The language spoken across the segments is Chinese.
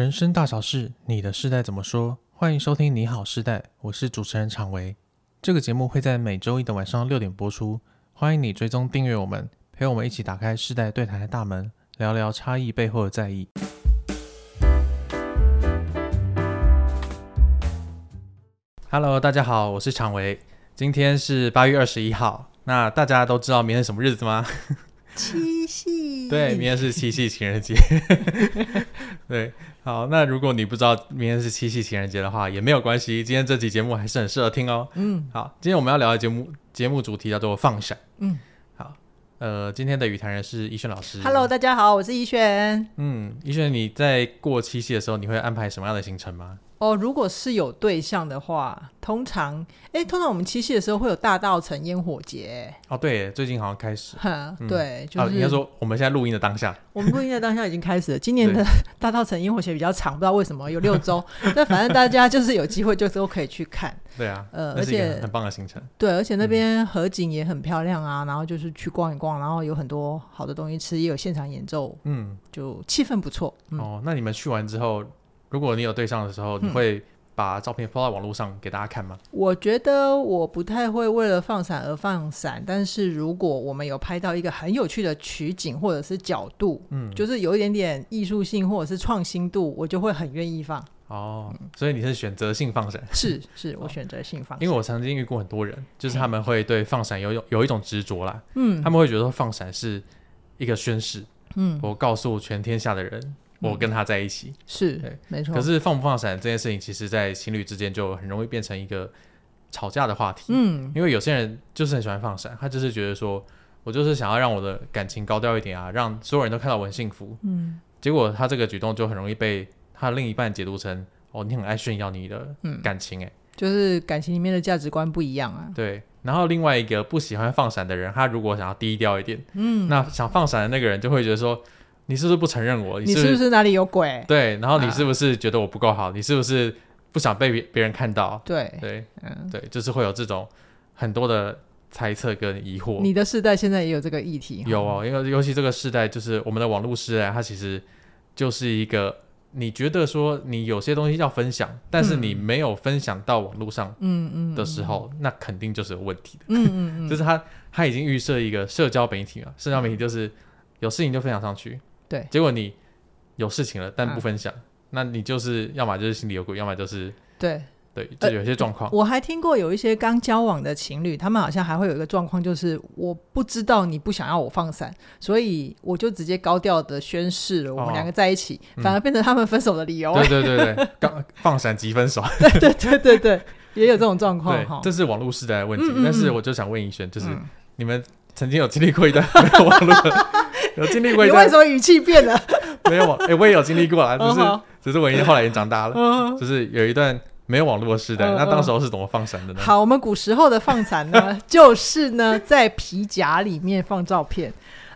人生大小事，你的世代怎么说？欢迎收听《你好世代》，我是主持人常维。这个节目会在每周一的晚上六点播出，欢迎你追踪订阅我们，陪我们一起打开世代对谈的大门，聊聊差异背后的在意。Hello，大家好，我是常维。今天是八月二十一号，那大家都知道明天什么日子吗？七夕。对，明天是七夕情人节。对。好，那如果你不知道明天是七夕情人节的话，也没有关系。今天这期节目还是很适合听哦。嗯，好，今天我们要聊的节目节目主题叫做放闪。嗯，好，呃，今天的与谈人是依轩老师。Hello，大家好，我是依轩。嗯，依轩，你在过七夕的时候，你会安排什么样的行程吗？哦，如果是有对象的话，通常，哎，通常我们七夕的时候会有大稻城烟火节。哦，对，最近好像开始。哈，对，就是、啊、应该说我们现在录音的当下，我们录音的当下已经开始了。今年的 大稻城烟火节比较长，不知道为什么有六周，但反正大家就是有机会就都可以去看。对啊，呃，而且很棒的行程。对，而且那边河景也很漂亮啊，然后就是去逛一逛，然后有很多好的东西吃，也有现场演奏，嗯，就气氛不错。嗯、哦，那你们去完之后。如果你有对象的时候，你会把照片放在网络上给大家看吗？我觉得我不太会为了放闪而放闪，但是如果我们有拍到一个很有趣的取景或者是角度，嗯，就是有一点点艺术性或者是创新度，我就会很愿意放。哦，所以你是选择性放闪？是，是我选择性放闪。因为我曾经遇过很多人，就是他们会对放闪有有有一种执着啦，嗯，他们会觉得放闪是一个宣誓，嗯，我告诉全天下的人。我跟他在一起、嗯、是对，没错。可是放不放闪这件事情，其实，在情侣之间就很容易变成一个吵架的话题。嗯，因为有些人就是很喜欢放闪，他就是觉得说，我就是想要让我的感情高调一点啊，让所有人都看到我很幸福。嗯，结果他这个举动就很容易被他另一半解读成，哦，你很爱炫耀你的感情、欸，哎、嗯，就是感情里面的价值观不一样啊。对，然后另外一个不喜欢放闪的人，他如果想要低调一点，嗯，那想放闪的那个人就会觉得说。你是不是不承认我？你是不是哪里有鬼？对，然后你是不是觉得我不够好？啊、你是不是不想被别别人看到？对对，嗯，对，就是会有这种很多的猜测跟疑惑。你的世代现在也有这个议题？有哦，因为尤其这个世代，就是我们的网络世代，它其实就是一个你觉得说你有些东西要分享，但是你没有分享到网络上，嗯嗯的时候，那肯定就是有问题的。嗯嗯嗯，就是他他已经预设一个社交媒体嘛，社交媒体就是有事情就分享上去。对，结果你有事情了，但不分享，啊、那你就是要么就是心里有鬼，要么就是对对，这有些状况、呃。我还听过有一些刚交往的情侣，他们好像还会有一个状况，就是我不知道你不想要我放闪，所以我就直接高调的宣誓了，我们两个在一起，哦、反而变成他们分手的理由。对对对对，刚放闪即分手。对对对对对，也有这种状况哈。这是网络时代的问题，嗯嗯嗯，但是我就想问依瑄，就是、嗯、你们曾经有经历过一段 没有网络的？有经历过一段，你为什么语气变了？没有，哎、欸，我也有经历过啊，只是只是我已经后来已经长大了，就是有一段没有网络的时代，那当时候是怎么放闪的呢？好，我们古时候的放闪呢，就是呢在皮夹里面放照片，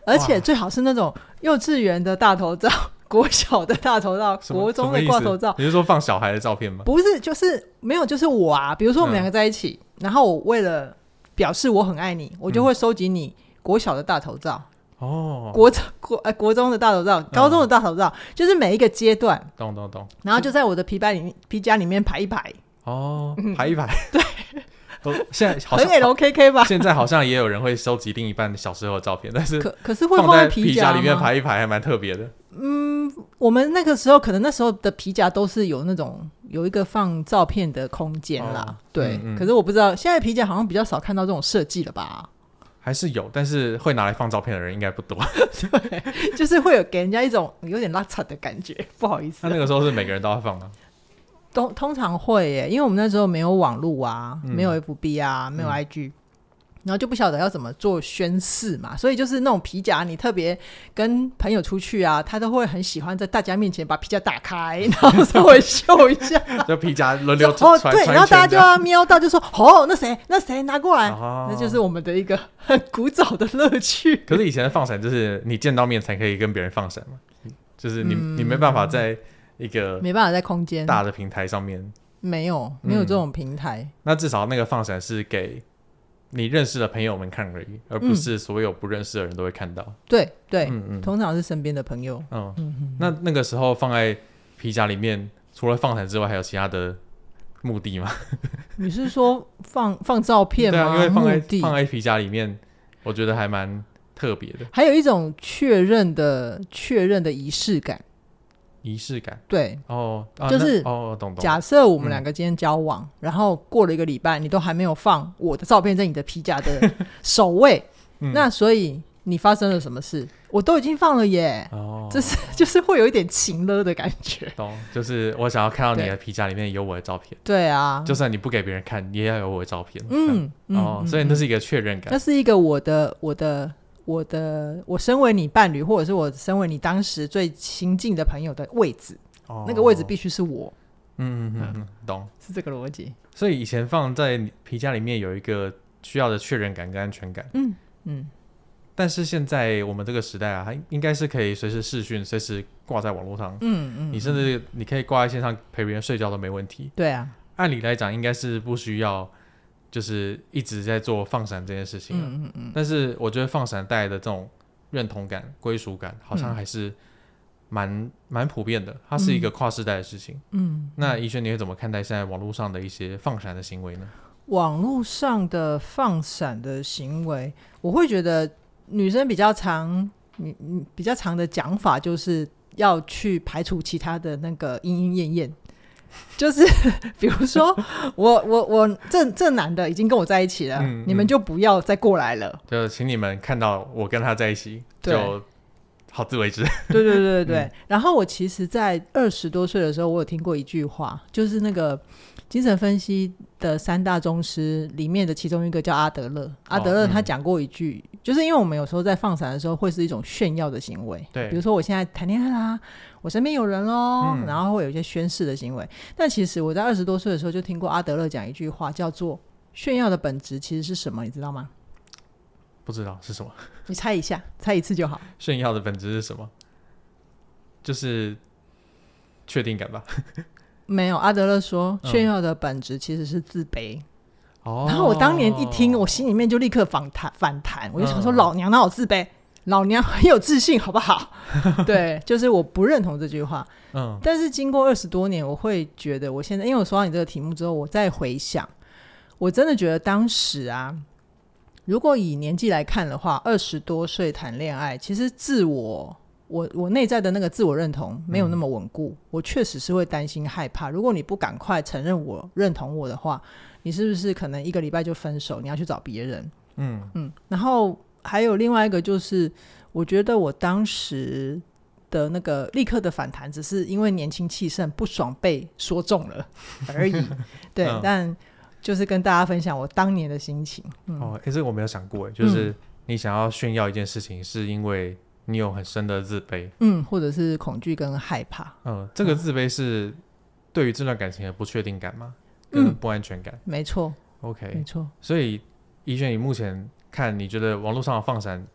而且最好是那种幼稚园的大头照、国小的大头照、国中的挂头照。你是说放小孩的照片吗？不是，就是没有，就是我啊。比如说我们两个在一起，嗯、然后我为了表示我很爱你，我就会收集你国小的大头照。哦，国中国呃国中的大头照，高中的大头照，嗯、就是每一个阶段，懂懂懂，然后就在我的皮包里面、皮夹里面排一排。哦，排一排，对，都现在 好像很 LKK 吧？现在好像也有人会收集另一半小时候的照片，但是可可是会放在皮夹里面排一排，还蛮特别的。嗯，我们那个时候可能那时候的皮夹都是有那种有一个放照片的空间啦，哦、对。嗯嗯，可是我不知道现在皮夹好像比较少看到这种设计了吧？还是有，但是会拿来放照片的人应该不多。对，就是会有给人家一种有点拉扯的感觉，不好意思。那那个时候是每个人都要放吗？通通常会耶，因为我们那时候没有网络啊，嗯、没有 FB 啊，没有 IG。嗯然后就不晓得要怎么做宣誓嘛，所以就是那种皮夹，你特别跟朋友出去啊，他都会很喜欢在大家面前把皮夹打开，然后稍微秀一下，就皮夹轮流哦，对，然后大家就要瞄到，就说哦，那谁那谁拿过来，哦、那就是我们的一个很古早的乐趣。可是以前的放闪就是你见到面才可以跟别人放闪嘛，就是你、嗯、你没办法在一个没办法在空间大的平台上面，没有没有这种平台、嗯。那至少那个放闪是给。你认识的朋友们看而已，而不是所有不认识的人都会看到。对、嗯、对，对嗯嗯，通常是身边的朋友。嗯嗯，那那个时候放在皮夹里面除了放闪之外，还有其他的目的吗？你是说放放照片吗？对啊，因为放在放在皮夹里面，我觉得还蛮特别的。还有一种确认的确认的仪式感。仪式感，对，哦，就是哦，懂懂。假设我们两个今天交往，然后过了一个礼拜，你都还没有放我的照片在你的皮夹的 首位，那所以你发生了什么事？我都已经放了耶。哦，这是就是会有一点情了的感觉。懂，就是我想要看到你的皮夹里面有我的照片。对啊，就算你不给别人看，你也要有我的照片。嗯，哦，所以那是一个确认感。那是一个我的我的。我的，我身为你伴侣，或者是我身为你当时最亲近的朋友的位置，哦、那个位置必须是我。嗯嗯嗯，懂，是这个逻辑。所以以前放在皮夹里面有一个需要的确认感跟安全感。嗯嗯。但是现在我们这个时代啊，它应该是可以随时视讯，随时挂在网络上。嗯嗯。你甚至你可以挂在线上陪别人睡觉都没问题。对啊。按理来讲，应该是不需要。就是一直在做放闪这件事情，嗯嗯嗯，但是我觉得放闪带来的这种认同感、归属感，好像还是蛮蛮普遍的。它是一个跨世代的事情，嗯。那宜萱，你会怎么看待现在网络上的一些放闪的行为呢？网络上的放闪的行为，我会觉得女生比较常，你你比较常的讲法，就是要去排除其他的那个莺莺燕燕。就是 比如说我我我这这男的已经跟我在一起了，嗯、你们就不要再过来了。就请你们看到我跟他在一起，就好自为之。对对对对对。嗯、然后我其实，在二十多岁的时候，我有听过一句话，就是那个精神分析的三大宗师里面的其中一个叫阿德勒。阿德勒他讲过一句，哦嗯、就是因为我们有时候在放闪的时候，会是一种炫耀的行为。对，比如说我现在谈恋爱啦。我身边有人喽，嗯、然后会有一些宣誓的行为。但其实我在二十多岁的时候就听过阿德勒讲一句话，叫做“炫耀的本质其实是什么”，你知道吗？不知道是什么？你猜一下，猜一次就好。炫耀的本质是什么？就是确定感吧？没有，阿德勒说炫耀的本质其实是自卑。哦、然后我当年一听，我心里面就立刻反弹，反弹，我就想说：“老娘哪有自卑？”老娘很有自信，好不好？对，就是我不认同这句话。嗯，但是经过二十多年，我会觉得，我现在因为我说到你这个题目之后，我再回想，我真的觉得当时啊，如果以年纪来看的话，二十多岁谈恋爱，其实自我，我我内在的那个自我认同没有那么稳固，嗯、我确实是会担心害怕。如果你不赶快承认我认同我的话，你是不是可能一个礼拜就分手？你要去找别人？嗯嗯，然后。还有另外一个就是，我觉得我当时的那个立刻的反弹，只是因为年轻气盛，不爽被说中了而已。对，嗯、但就是跟大家分享我当年的心情。嗯、哦，哎，这个我没有想过，就是你想要炫耀一件事情，是因为你有很深的自卑，嗯，或者是恐惧跟害怕。嗯，这个自卑是对于这段感情的不确定感吗？跟不安全感？嗯、没错。OK，没错。所以宜萱，你目前。看你觉得网络上的放闪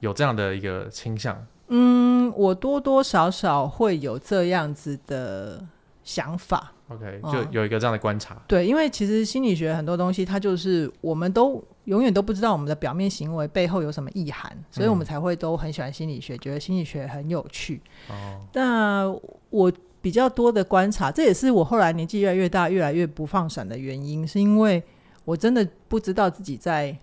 有这样的一个倾向？嗯，我多多少少会有这样子的想法。OK，就有一个这样的观察。嗯，对，因为其实心理学很多东西，它就是我们都永远都不知道我们的表面行为背后有什么意涵，所以我们才会都很喜欢心理学，觉得心理学很有趣。哦，那我比较多的观察，这也是我后来年纪越来越大，越来越不放闪的原因，是因为我真的不知道自己在。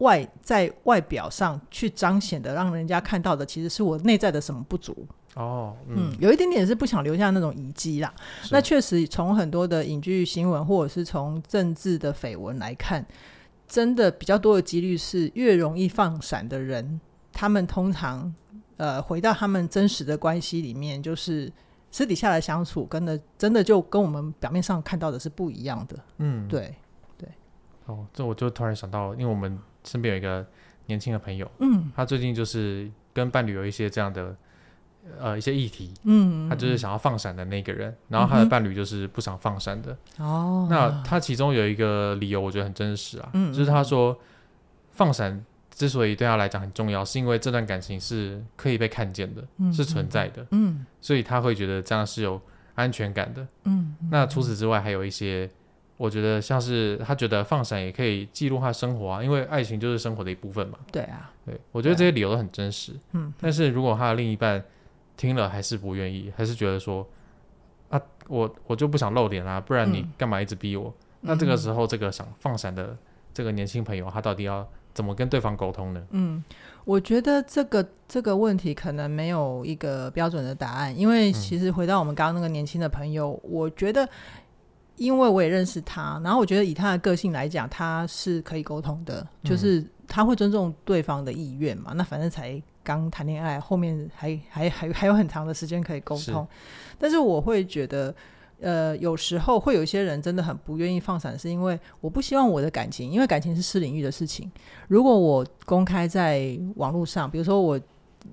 外在外表上去彰显的，让人家看到的，其实是我内在的什么不足哦。嗯，嗯，有一点点是不想留下那种遗迹啦。那确实，从很多的影剧新闻，或者是从政治的绯闻来看，真的比较多的几率是越容易放闪的人，他们通常呃回到他们真实的关系里面，就是私底下的相处，跟的真的就跟我们表面上看到的是不一样的。嗯，对对。哦，这我就突然想到，因为我们。身边有一个年轻的朋友，嗯，他最近就是跟伴侣有一些这样的呃一些议题，嗯，他就是想要放闪的那个人，然后他的伴侣就是不想放闪的，哦，那他其中有一个理由，我觉得很真实啊，嗯，就是他说放闪之所以对他来讲很重要，是因为这段感情是可以被看见的，嗯，是存在的，嗯，所以他会觉得这样是有安全感的，嗯，那除此之外还有一些。我觉得像是他觉得放闪也可以记录他生活啊，因为爱情就是生活的一部分嘛。对啊，对，我觉得这些理由都很真实。嗯，但是如果他的另一半听了还是不愿意，还是觉得说啊，我我就不想露脸啊，不然你干嘛一直逼我？嗯、那这个时候，这个想放闪的这个年轻朋友，他到底要怎么跟对方沟通呢？嗯，我觉得这个这个问题可能没有一个标准的答案，因为其实回到我们刚刚那个年轻的朋友，嗯、我觉得。因为我也认识他，然后我觉得以他的个性来讲，他是可以沟通的，就是他会尊重对方的意愿嘛。嗯、那反正才刚谈恋爱，后面还还还还有很长的时间可以沟通。是但是我会觉得，呃，有时候会有一些人真的很不愿意放闪，是因为我不希望我的感情，因为感情是私领域的事情。如果我公开在网络上，比如说我。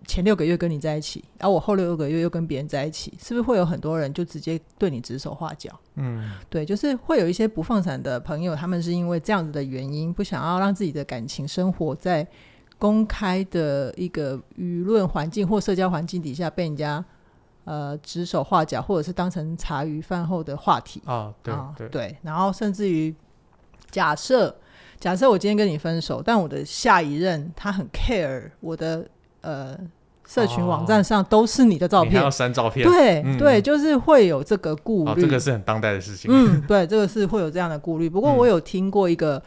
前六个月跟你在一起，然后我后六个月又跟别人在一起，是不是会有很多人就直接对你指手画脚？嗯，对，就是会有一些不放闪的朋友，他们是因为这样子的原因，不想要让自己的感情生活在公开的一个舆论环境或社交环境底下被人家呃指手画脚，或者是当成茶余饭后的话题啊。对啊，对，对，然后甚至于假设假设我今天跟你分手，但我的下一任他很 care 我的。呃，社群网站上都是你的照片，哦、要删照片，对、嗯、对，就是会有这个顾虑、哦。这个是很当代的事情。嗯，对，这个是会有这样的顾虑。不过我有听过一个，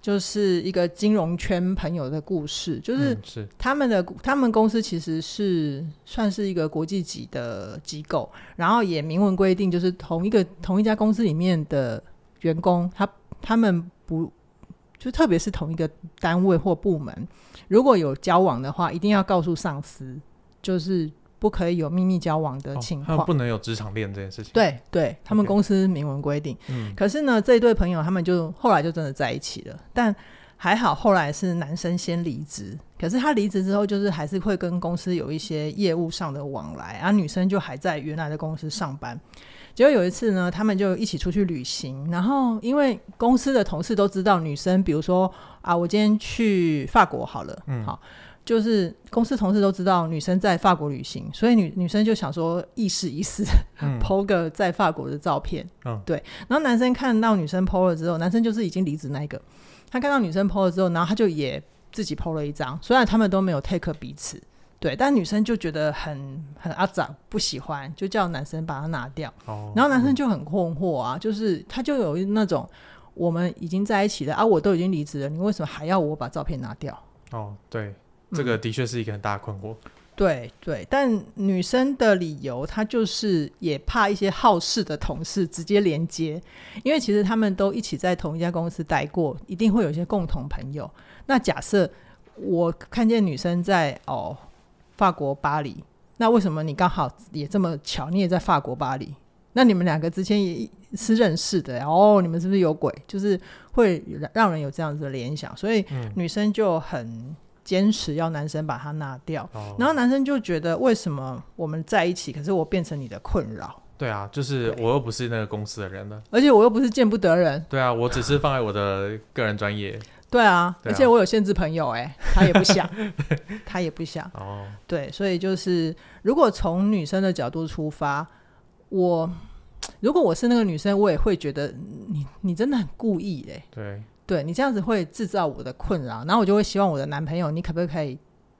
就是一个金融圈朋友的故事，就是他们的、嗯、他们公司其实是算是一个国际级的机构，然后也明文规定，就是同一个同一家公司里面的员工，他他们不。就特别是同一个单位或部门，如果有交往的话，一定要告诉上司，就是不可以有秘密交往的情况，哦、他们不能有职场恋这件事情。对对，他们公司明文规定。嗯，可是呢，这一对朋友他们就后来就真的在一起了，但还好后来是男生先离职，可是他离职之后，就是还是会跟公司有一些业务上的往来，啊女生就还在原来的公司上班。结果有一次呢，他们就一起出去旅行，然后因为公司的同事都知道女生，比如说啊，我今天去法国好了，嗯，好，就是公司同事都知道女生在法国旅行，所以女女生就想说意思意思，po 个在法国的照片，嗯，对，然后男生看到女生 po 了之后，男生就是已经离职那一个，他看到女生 po 了之后，然后他就也自己 po 了一张，虽然他们都没有 take 彼此。对，但女生就觉得很很阿杂，不喜欢，就叫男生把它拿掉。哦，然后男生就很困惑啊，嗯、就是他就有那种我们已经在一起了啊，我都已经离职了，你为什么还要我把照片拿掉？哦，对，这个的确是一个很大的困惑。嗯、对对，但女生的理由，她就是也怕一些好事的同事直接连接，因为其实他们都一起在同一家公司待过，一定会有一些共同朋友。那假设我看见女生在哦。法国巴黎，那为什么你刚好也这么巧？你也在法国巴黎？那你们两个之间也是认识的，哦，你们是不是有鬼？就是会让人有这样子的联想，所以女生就很坚持要男生把它拿掉。嗯、然后男生就觉得，为什么我们在一起，可是我变成你的困扰？对啊，就是我又不是那个公司的人了，而且我又不是见不得人。对啊，我只是放在我的个人专业。对啊，对啊，而且我有限制朋友，哎，他也不想，他也不想。哦，对，所以就是如果从女生的角度出发，我如果我是那个女生，我也会觉得你你真的很故意嘞。对，对你这样子会制造我的困扰，然后我就会希望我的男朋友，你可不可以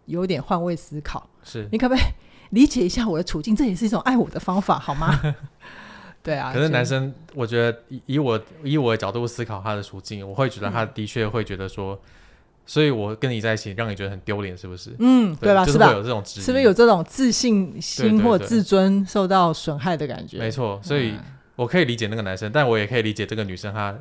有点换位思考？是你可不可以 理解一下我的处境？这也是一种爱我的方法，好吗？对啊，可是男生，我觉得以以我以我的角度思考他的处境，我会觉得他的确会觉得说，嗯、所以我跟你在一起，让你觉得很丢脸，是不是？嗯，对吧？就是吧有这种，是不是有这种自信心或自尊受到损害的感觉？没错，所以我可以理解那个男生，但我也可以理解这个女生她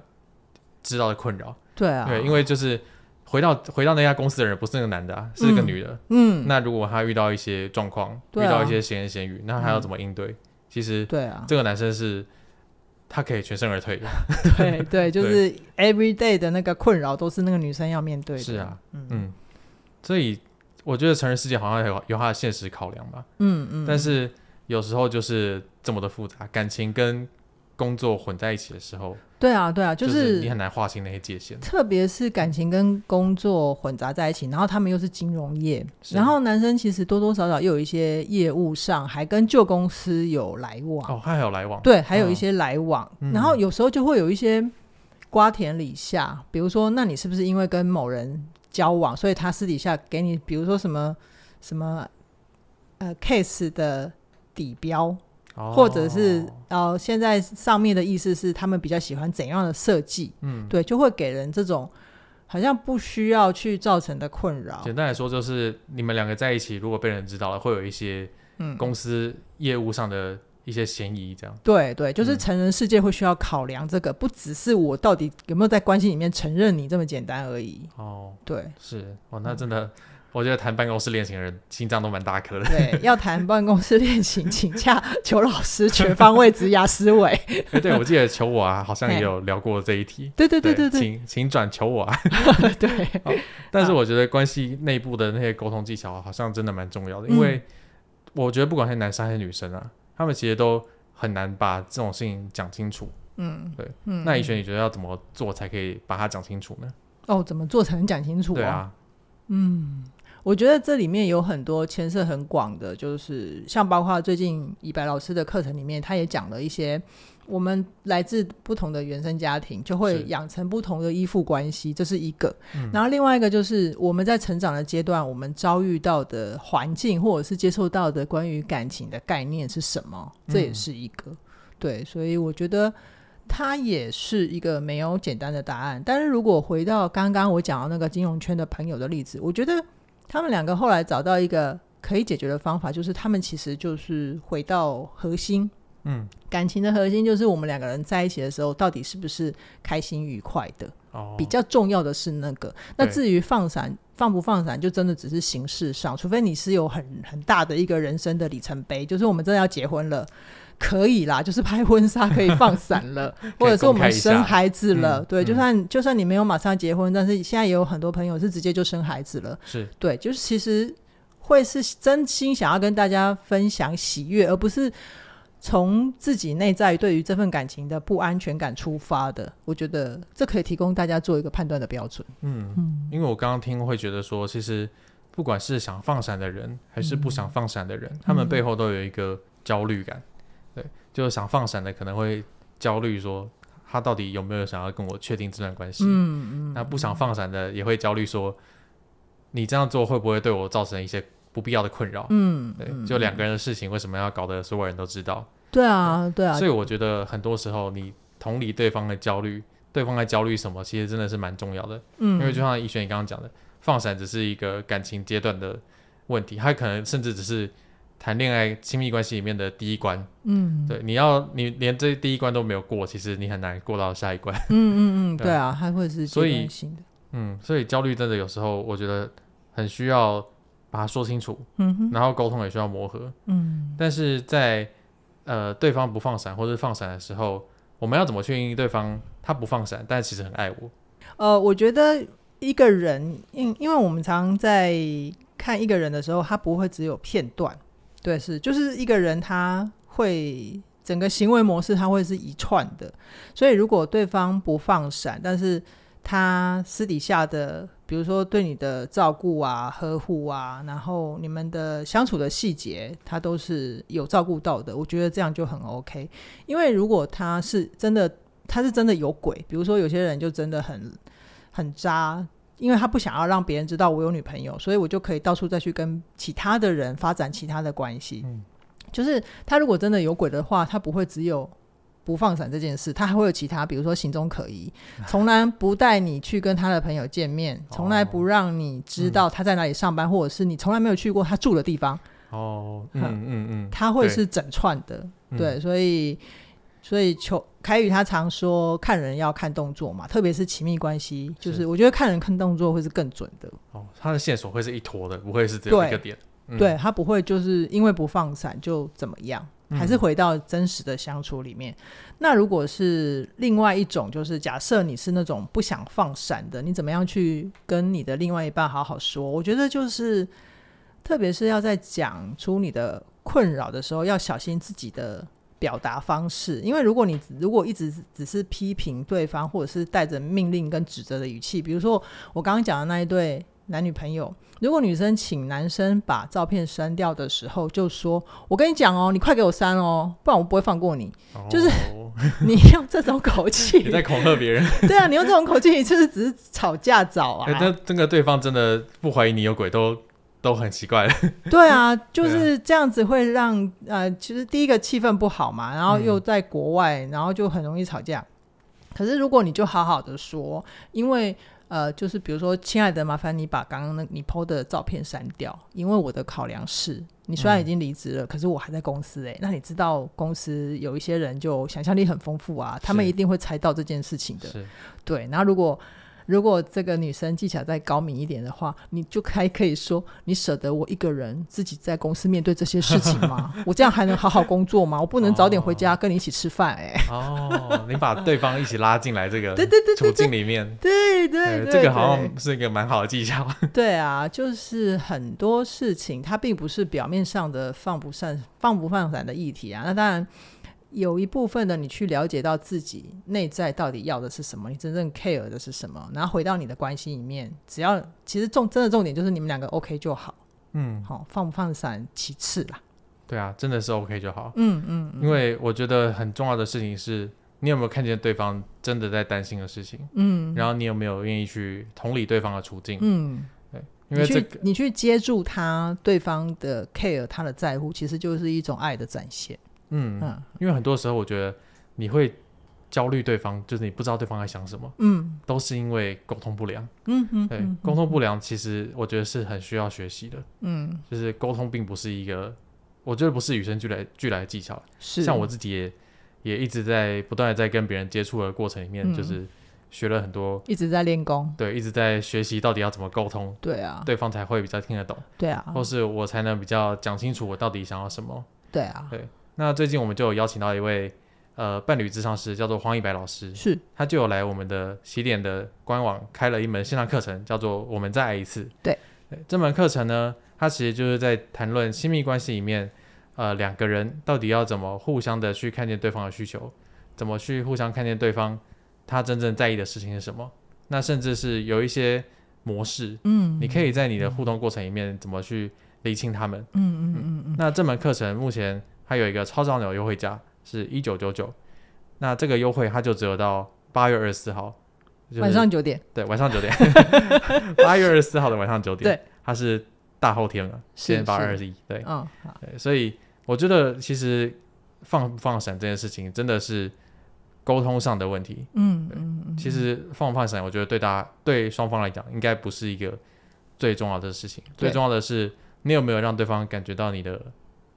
知道的困扰。对啊，对，因为就是回到回到那家公司的人不是那个男的，啊，是那个女的。嗯，那如果他遇到一些状况，啊、遇到一些闲言闲语，那他要怎么应对？嗯其实，对啊，这个男生是，他可以全身而退的。对 对，就是 every day 的那个困扰都是那个女生要面对的。是啊，嗯嗯，所以我觉得成人世界好像有有他的现实考量吧。嗯嗯，但是有时候就是这么的复杂，感情跟工作混在一起的时候。对啊，对啊，就是，就是你很难划清那些界限，特别是感情跟工作混杂在一起，然后他们又是金融业，然后男生其实多多少少又有一些业务上还跟旧公司有来往。哦，他还有来往，对，还有一些来往，哦、然后有时候就会有一些瓜田李下，嗯、比如说，那你是不是因为跟某人交往，所以他私底下给你，比如说什么什么呃 case 的底标？哦、或者是呃，现在上面的意思是他们比较喜欢怎样的设计？嗯，对，就会给人这种好像不需要去造成的困扰。简单来说，就是你们两个在一起，如果被人知道了，会有一些公司业务上的。一些嫌疑，这样对对，就是成人世界会需要考量这个，嗯、不只是我到底有没有在关系里面承认你这么简单而已。哦，对，是哦，那真的，嗯、我觉得谈办公室恋情的人心脏都蛮大颗的。对，要谈办公室恋情，请洽裘老师全方位职涯思维。哎，对，我记得求我啊，好像也有聊过这一题。对对对对对，请请转求我啊。对、哦，但是我觉得关系内部的那些沟通技巧好像真的蛮重要的，嗯、因为我觉得不管是男生还是女生啊。他们其实都很难把这种事情讲清楚，嗯，对，嗯，那以璇，你觉得要怎么做才可以把它讲清楚呢？哦，怎么做才能讲清楚啊？对啊，嗯，我觉得这里面有很多牵涉很广的，就是像包括最近以白老师的课程里面，他也讲了一些。我们来自不同的原生家庭，就会养成不同的依附关系，这是一个。嗯、然后另外一个就是我们在成长的阶段，我们遭遇到的环境，或者是接受到的关于感情的概念是什么，这也是一个。嗯、对，所以我觉得它也是一个没有简单的答案。但是如果回到刚刚我讲到那个金融圈的朋友的例子，我觉得他们两个后来找到一个可以解决的方法，就是他们其实就是回到核心。嗯，感情的核心就是我们两个人在一起的时候，到底是不是开心愉快的？哦，比较重要的是那个。那至于放闪放不放闪，就真的只是形式上，除非你是有很很大的一个人生的里程碑，就是我们真的要结婚了，可以啦，就是拍婚纱可以放闪了，或者是我们生孩子了，嗯、对，就算、嗯、就算你没有马上结婚，但是现在也有很多朋友是直接就生孩子了，是对，就是其实会是真心想要跟大家分享喜悦，而不是。从自己内在对于这份感情的不安全感出发的，我觉得这可以提供大家做一个判断的标准。嗯嗯，因为我刚刚听会觉得说，其实不管是想放闪的人，还是不想放闪的人，嗯、他们背后都有一个焦虑感。对，就是想放闪的可能会焦虑说，他到底有没有想要跟我确定这段关系？嗯嗯。那不想放闪的也会焦虑说，你这样做会不会对我造成一些？不必要的困扰，嗯，对，就两个人的事情，为什么要搞得所有人都知道？对啊，对啊，所以我觉得很多时候，你同理对方的焦虑，对方在焦虑什么，其实真的是蛮重要的。嗯，因为就像以璇你刚刚讲的，放闪只是一个感情阶段的问题，他可能甚至只是谈恋爱亲密关系里面的第一关。嗯，对，你要你连这第一关都没有过，其实你很难过到下一关。嗯嗯嗯，对啊，还会是所以嗯，所以焦虑真的有时候我觉得很需要。把它说清楚，嗯哼，然后沟通也需要磨合，嗯，但是在呃对方不放闪或者放闪的时候，我们要怎么确认对方他不放闪，但其实很爱我？呃，我觉得一个人，因因为我们常在看一个人的时候，他不会只有片段，对，是就是一个人他会整个行为模式他会是一串的，所以如果对方不放闪，但是他私底下的。比如说对你的照顾啊、呵护啊，然后你们的相处的细节，他都是有照顾到的。我觉得这样就很 OK。因为如果他是真的，他是真的有鬼，比如说有些人就真的很很渣，因为他不想要让别人知道我有女朋友，所以我就可以到处再去跟其他的人发展其他的关系。嗯，就是他如果真的有鬼的话，他不会只有。不放闪这件事，他还会有其他，比如说行踪可疑，从来不带你去跟他的朋友见面，从来不让你知道他在哪里上班，哦、或者是你从来没有去过他住的地方。哦，嗯嗯嗯，他会是整串的，对，对，所以所以求凯宇他常说看人要看动作嘛，特别是亲密关系，就是我觉得看人看动作会是更准的。哦，他的线索会是一坨的，不会是只有一个点。对，嗯、对他不会就是因为不放闪就怎么样。还是回到真实的相处里面。嗯、那如果是另外一种，就是假设你是那种不想放闪的，你怎么样去跟你的另外一半好好说？我觉得就是，特别是要在讲出你的困扰的时候，要小心自己的表达方式。因为如果你如果一直只是批评对方，或者是带着命令跟指责的语气，比如说我刚刚讲的那一对。男女朋友，如果女生请男生把照片删掉的时候，就说：“我跟你讲哦，你快给我删哦，不然我不会放过你。哦”就是 你用这种口气，你在恐吓别人。对啊，你用这种口气，你就是只是吵架找啊。那这个对方真的不怀疑你有鬼，都都很奇怪了。对啊，就是这样子会让呃，其实第一个气氛不好嘛，然后又在国外，嗯、然后就很容易吵架。可是如果你就好好的说，因为呃，就是比如说，亲爱的，麻烦你把刚刚那你 PO 的照片删掉，因为我的考量是，你虽然已经离职了，嗯、可是我还在公司哎、欸。那你知道公司有一些人就想象力很丰富啊，他们一定会猜到这件事情的。对，然后如果。如果这个女生技巧再高明一点的话，你就还可以说，你舍得我一个人自己在公司面对这些事情吗？我这样还能好好工作吗？我不能早点回家跟你一起吃饭哎、欸。哦，你把对方一起拉进来这个 对对对处境里面，对对对，这个好像是一个蛮好的技巧。对啊，就是很多事情它并不是表面上的放不散、放不放散的议题啊。那当然。有一部分的你去了解到自己内在到底要的是什么，你真正 care 的是什么，然后回到你的关系里面，只要其实重真的重点就是你们两个 OK 就好，嗯，好放不放闪其次啦。对啊，真的是 OK 就好，嗯嗯，嗯，因为我觉得很重要的事情是你有没有看见对方真的在担心的事情，嗯，然后你有没有愿意去同理对方的处境，嗯，对，因为这个，你去你去接住他对方的 care，他的在乎，其实就是一种爱的展现。嗯，因为很多时候我觉得你会焦虑对方，就是你不知道对方在想什么，嗯，都是因为沟通不良，嗯嗯，对，沟通不良其实我觉得是很需要学习的，嗯，就是沟通并不是一个，我觉得不是与生俱来俱来的技巧，是。像我自己也也一直在不断的在跟别人接触的过程里面，就是学了很多，一直在练功，对，一直在学习到底要怎么沟通，对啊，对方才会比较听得懂，对啊，或是我才能比较讲清楚我到底想要什么，对啊，对。那最近我们就有邀请到一位呃伴侣咨商师，叫做黄一白老师，是，他就有来我们的起点的官网开了一门线上课程，叫做《我们再爱一次》。对，对，这门课程呢，它其实就是在谈论亲密关系里面，呃，两个人到底要怎么互相的去看见对方的需求，怎么去互相看见对方他真正在意的事情是什么。那甚至是有一些模式，嗯，你可以在你的互动过程里面怎么去厘清他们。嗯嗯嗯嗯。那这门课程目前。还有一个超长鸟优惠价是一九九九，那这个优惠它就只有到八月二十四号，就是，晚上九点。对，晚上九点，八月二十四号的晚上九点。对，它是大后天了，现在八月二十一。对，嗯，对，所以我觉得其实放不放闪这件事情真的是沟通上的问题。嗯嗯嗯。其实放不放闪，我觉得对大家对双方来讲应该不是一个最重要的事情，最重要的是你有没有让对方感觉到你的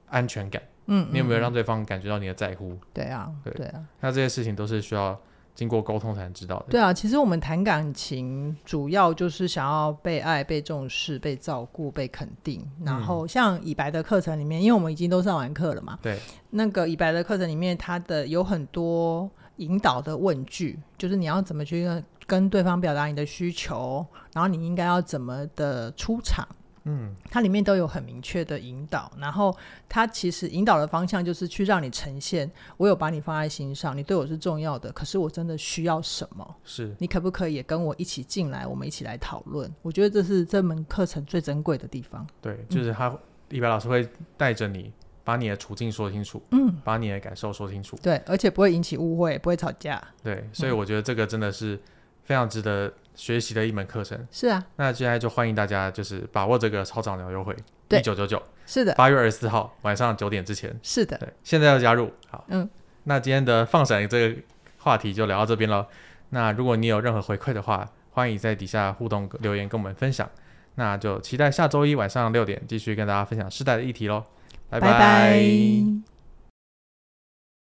安全感。嗯，你有没有让对方感觉到你的在乎？嗯、对啊，对，对啊，那这些事情都是需要经过沟通才能知道的。对啊，其实我们谈感情，主要就是想要被爱、被重视、被照顾、被肯定。然后像以白的课程里面，因为我们已经都上完课了嘛，对，那个以白的课程里面，它的有很多引导的问句，就是你要怎么去跟对方表达你的需求，然后你应该要怎么的出场。嗯，它里面都有很明确的引导，然后它其实引导的方向就是去让你呈现，我有把你放在心上，你对我是重要的，可是我真的需要什么？是你可不可以也跟我一起进来，我们一起来讨论？我觉得这是这门课程最珍贵的地方。对，就是他，李白老师会带着你，把你的处境说清楚，嗯，把你的感受说清楚，对，而且不会引起误会，不会吵架。对，所以我觉得这个真的是非常值得。学习的一门课程。是啊，那接下来就欢迎大家就是把握这个超长鸟优惠，一九九九，是的，八月二十四号晚上九点之前，是的，对，现在要加入，好，嗯，那今天的放闪这个话题就聊到这边了。那如果你有任何回馈的话，欢迎在底下互动留言跟我们分享。那就期待下周一晚上六点继续跟大家分享世代的议题喽，拜拜。拜拜。